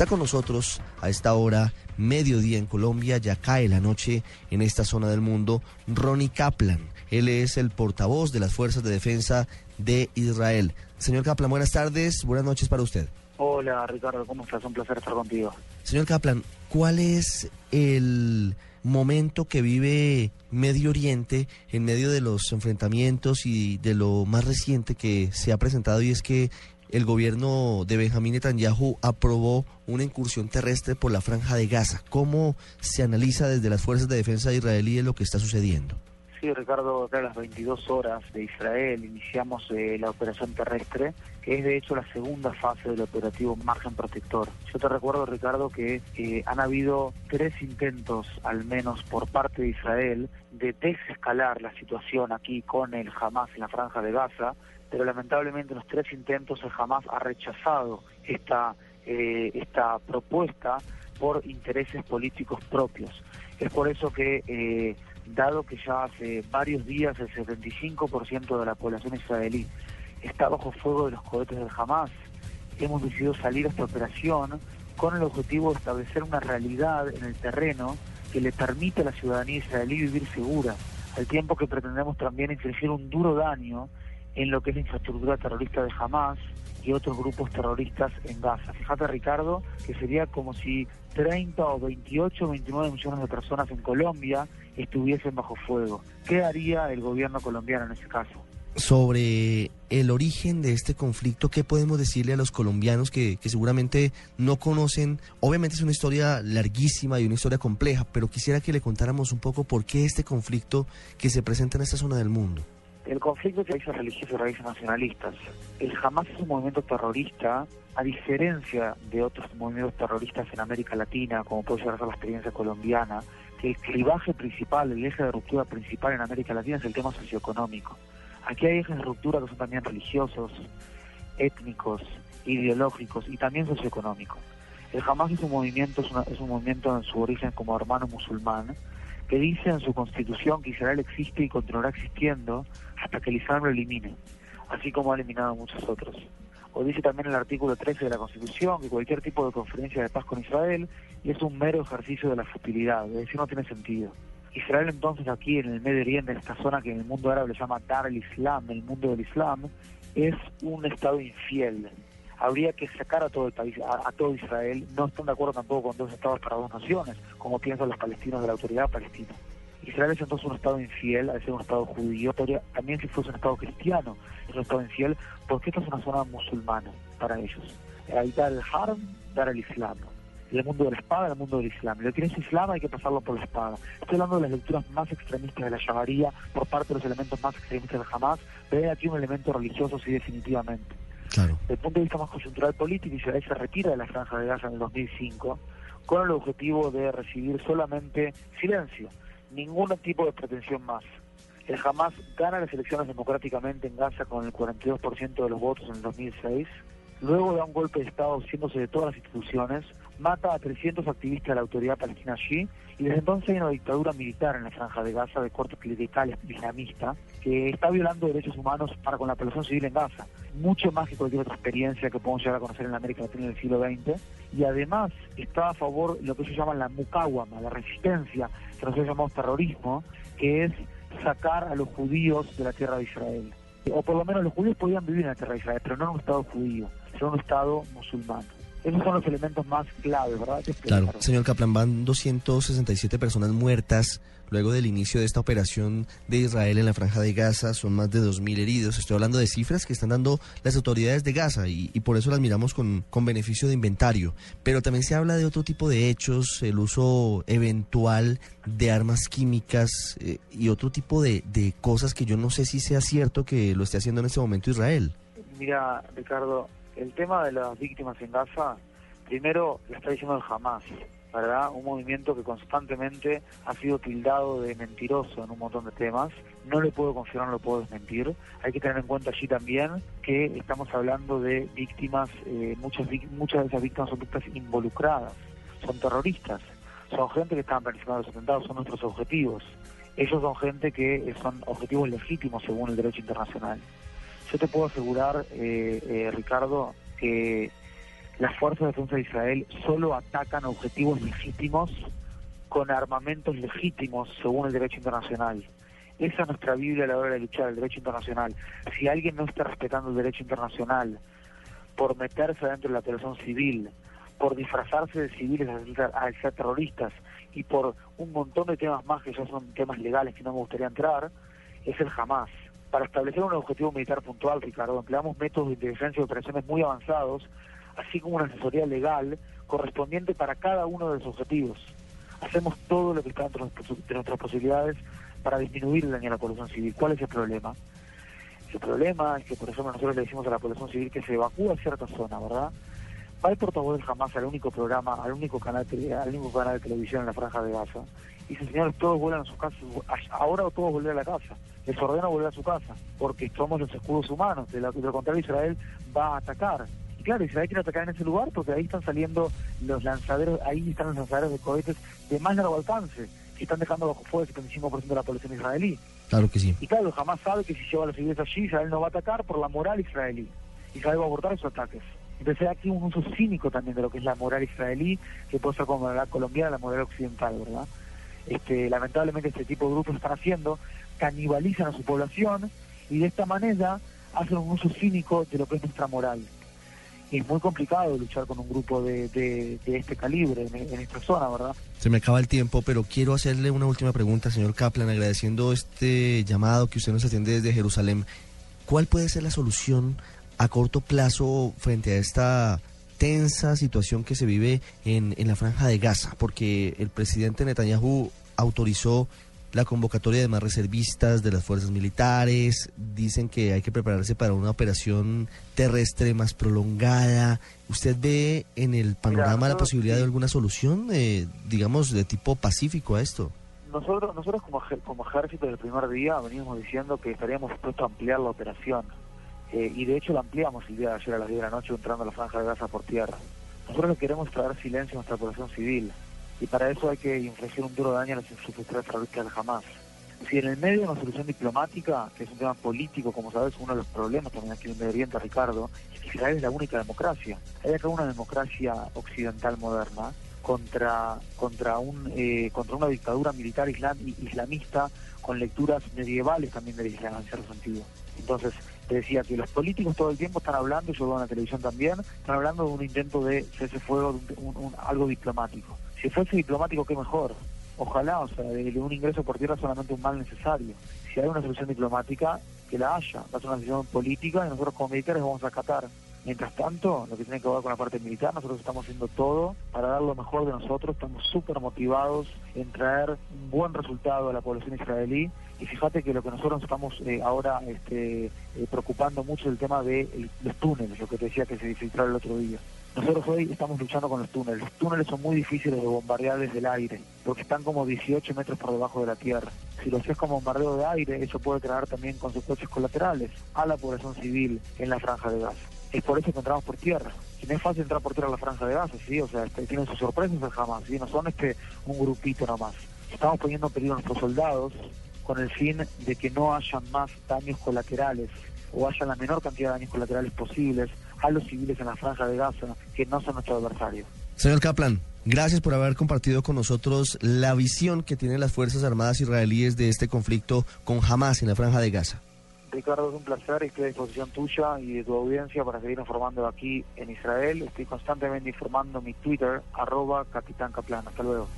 Está con nosotros a esta hora, mediodía en Colombia, ya cae la noche en esta zona del mundo, Ronnie Kaplan. Él es el portavoz de las Fuerzas de Defensa de Israel. Señor Kaplan, buenas tardes, buenas noches para usted. Hola Ricardo, ¿cómo estás? Un placer estar contigo. Señor Kaplan, ¿cuál es el momento que vive Medio Oriente en medio de los enfrentamientos y de lo más reciente que se ha presentado y es que el gobierno de Benjamín Netanyahu aprobó una incursión terrestre por la franja de Gaza. ¿Cómo se analiza desde las fuerzas de defensa israelíes lo que está sucediendo? Sí, Ricardo, a las 22 horas de Israel iniciamos eh, la operación terrestre, que es de hecho la segunda fase del operativo Margen Protector. Yo te recuerdo, Ricardo, que eh, han habido tres intentos, al menos por parte de Israel, de desescalar la situación aquí con el Hamas en la franja de Gaza, pero lamentablemente los tres intentos el Hamas ha rechazado esta, eh, esta propuesta por intereses políticos propios. Es por eso que, eh, dado que ya hace varios días el 75% de la población israelí está bajo fuego de los cohetes del Hamas, hemos decidido salir a esta operación con el objetivo de establecer una realidad en el terreno que le permite a la ciudadanía israelí vivir segura, al tiempo que pretendemos también infligir un duro daño en lo que es la infraestructura terrorista de Hamas y otros grupos terroristas en Gaza. Fíjate, Ricardo, que sería como si 30 o 28 o 29 millones de personas en Colombia estuviesen bajo fuego. ¿Qué haría el gobierno colombiano en ese caso? Sobre el origen de este conflicto, ¿qué podemos decirle a los colombianos que, que seguramente no conocen? Obviamente es una historia larguísima y una historia compleja, pero quisiera que le contáramos un poco por qué este conflicto que se presenta en esta zona del mundo. El conflicto que raíces religiosas y raíces nacionalistas. El Hamas es un movimiento terrorista, a diferencia de otros movimientos terroristas en América Latina, como puede ser la experiencia colombiana, que el clivaje principal, el eje de ruptura principal en América Latina es el tema socioeconómico. Aquí hay ejes de ruptura que son también religiosos, étnicos, ideológicos y también socioeconómicos. El Hamas es un movimiento, es, es un movimiento en su origen como hermano musulmán, que dice en su constitución que Israel existe y continuará existiendo hasta que el Islam lo elimine, así como ha eliminado a muchos otros. O dice también el artículo 13 de la Constitución que cualquier tipo de conferencia de paz con Israel es un mero ejercicio de la futilidad, es decir, no tiene sentido. Israel entonces aquí en el Medio Oriente, en esta zona que en el mundo árabe le llama Dar el Islam, el mundo del Islam, es un Estado infiel, habría que sacar a todo el país, a, todo Israel. No están de acuerdo tampoco con dos estados para dos naciones, como piensan los palestinos de la autoridad palestina. Israel es entonces un estado infiel, al ser un estado judío, también si fuese un estado cristiano, es un estado infiel, porque esta es una zona musulmana para ellos. Ahí dar el Haram, dar el Islam. El mundo de la espada, el mundo del Islam. Lo que es Islam hay que pasarlo por la espada. Estoy hablando de las lecturas más extremistas de la Shabaría por parte de los elementos más extremistas del Hamas, pero hay aquí un elemento religioso sí definitivamente. Desde el punto de vista más coyuntural político, Israel se retira de la franja de Gaza en el 2005 con el objetivo de recibir solamente silencio, ningún tipo de pretensión más. El Hamas gana las elecciones democráticamente en Gaza con el 42% de los votos en el 2006, luego da un golpe de Estado haciéndose de todas las instituciones, mata a 300 activistas de la autoridad palestina allí y desde entonces hay una dictadura militar en la franja de Gaza de corte clerical islamista que está violando derechos humanos para con la población civil en Gaza, mucho más que cualquier otra experiencia que podemos llegar a conocer en América Latina en el siglo XX y además está a favor lo que ellos llaman la mukawama, la resistencia, que nosotros llamamos terrorismo, que es sacar a los judíos de la tierra de Israel. O por lo menos los judíos podían vivir en la tierra de Israel, pero no en un Estado judío, sino en un Estado musulmán. Esos son los elementos más claves, ¿verdad? Claro, señor Kaplan, van 267 personas muertas luego del inicio de esta operación de Israel en la franja de Gaza. Son más de 2.000 heridos. Estoy hablando de cifras que están dando las autoridades de Gaza y, por eso las miramos con, con, beneficio de inventario. Pero también se habla de otro tipo de hechos, el uso eventual de armas químicas eh, y otro tipo de, de cosas que yo no sé si sea cierto que lo esté haciendo en este momento Israel. Mira, Ricardo, el tema de las víctimas en Gaza, primero la está diciendo el Hamas, ¿verdad? Un movimiento que constantemente ha sido tildado de mentiroso en un montón de temas. No le puedo confirmar, no lo puedo desmentir. Hay que tener en cuenta allí también que estamos hablando de víctimas, eh, muchas, muchas de esas víctimas son víctimas involucradas, son terroristas, son gente que están planificando los atentados, son nuestros objetivos. Ellos son gente que son objetivos legítimos según el derecho internacional. Yo te puedo asegurar, eh, eh, Ricardo, que Las fuerzas de defensa de Israel solo atacan objetivos legítimos con armamentos legítimos según el derecho internacional. Esa es nuestra Biblia a la hora de luchar, el derecho internacional. Si alguien no está respetando el derecho internacional por meterse dentro de la población civil, por disfrazarse de civiles al ser terroristas y por un montón de temas más que ya son temas legales que no me gustaría entrar, es el jamás. Para establecer un objetivo militar puntual, Ricardo, empleamos métodos de inteligencia y operaciones muy avanzados, así como una asesoría legal correspondiente para cada uno de los objetivos. Hacemos todo lo que está dentro de nuestras posibilidades para disminuir el daño a la población civil. ¿Cuál es el problema? El problema es que, por ejemplo, nosotros le decimos a la población civil que se evacúe a cierta zona, ¿verdad? Va el portavoz del Hamas al único programa, al único canal, al único canal de televisión en la franja de Gaza y dice, señores, todos vuelven a sus casas, ahora todos vuelven a la casa, les ordena volver a su casa, porque somos los escudos humanos, de, lo contrario Israel va a atacar. Y claro, Israel quiere atacar en ese lugar porque ahí están saliendo los lanzaderos, ahí están los lanzaderos de cohetes de más largo alcance, que están dejando bajo fuego el 75% de la población israelí. Claro que sí. Y claro, jamás sabe que si lleva a los civiles allí, Israel no va a atacar por la moral israelí. Israel va a abortar esos ataques. Entonces aquí un uso cínico también de lo que es la moral israelí, que puede ser como la colombiana, la moral occidental, ¿verdad? Este, lamentablemente este tipo de grupos están haciendo, canibalizan a su población y de esta manera hacen un uso cínico de lo que es nuestra moral. Y es muy complicado luchar con un grupo de, de, este calibre en, en, esta zona, ¿verdad? Se me acaba el tiempo, pero quiero hacerle una última pregunta, señor Kaplan, agradeciendo este llamado que usted nos atiende desde Jerusalén. ¿Cuál puede ser la solución a corto plazo frente a esta tensa situación que se vive en, en la franja de Gaza, porque el presidente Netanyahu autorizó la convocatoria de más reservistas de las fuerzas militares, dicen que hay que prepararse para una operación terrestre más prolongada. ¿Usted ve en el panorama la posibilidad de alguna solución, eh, digamos, de tipo pacífico a esto? Nosotros, nosotros como, como ejército del primer día venimos diciendo que estaríamos dispuestos a ampliar la operación eh, y de hecho lo ampliamos el día de ayer a las 10 de la noche entrando a la franja de Gaza por tierra. Nosotros le queremos traer silencio a nuestra población civil y para eso hay que infligir un duro daño a las infraestructuras terroristas Hamas. Si en el medio de una solución diplomática, que es un tema político, como sabes, uno de los problemas también aquí en Medio Oriente, Ricardo, es que Israel es la única democracia. Hay acá una democracia occidental moderna contra contra un eh, contra una dictadura militar islam, islamista con lecturas medievales también del Islam en cierto sentido. Entonces, decía que los políticos todo el tiempo están hablando, y yo veo en la televisión también, están hablando de un intento de cese fuego, de un, algo diplomático. Si fuese diplomático, qué mejor. Ojalá, o sea, de, un ingreso por tierra solamente un mal necesario. Si hay una solución diplomática, que la haya. Va a ser una solución política y nosotros como militares vamos a acatar. Mientras tanto, lo que tiene que ver con la parte militar, nosotros estamos haciendo todo para dar lo mejor de nosotros, estamos súper motivados en traer un buen resultado a la población israelí y fíjate que lo que nosotros estamos eh, ahora este, eh, preocupando mucho es el tema de los túneles, lo que te decía que se filtraron el otro día. Nosotros hoy estamos luchando con los túneles. Los túneles son muy difíciles de bombardear desde el aire, porque están como 18 metros por debajo de la tierra. Si lo haces como bombardeo de aire, eso puede crear también consecuencias colaterales a la población civil en la franja de Gaza es por eso que entramos por tierra. Y no es fácil entrar por tierra a la franja de Gaza, ¿sí? O sea, este, tienen sus sorpresas jamás, ¿sí? No son este un grupito nomás. Estamos poniendo en peligro a nuestros soldados con el fin de que no hayan más daños colaterales o haya la menor cantidad de daños colaterales posibles a los civiles en la franja de Gaza que no son nuestros adversarios. Señor Kaplan, gracias por haber compartido con nosotros la visión que tienen las Fuerzas Armadas israelíes de este conflicto con Hamas en la franja de Gaza. Ricardo, es un placer y estoy a disposición tuya y de tu audiencia para seguir informando aquí en Israel. Estoy constantemente informando mi Twitter, arroba Capitán Kaplan. Hasta luego.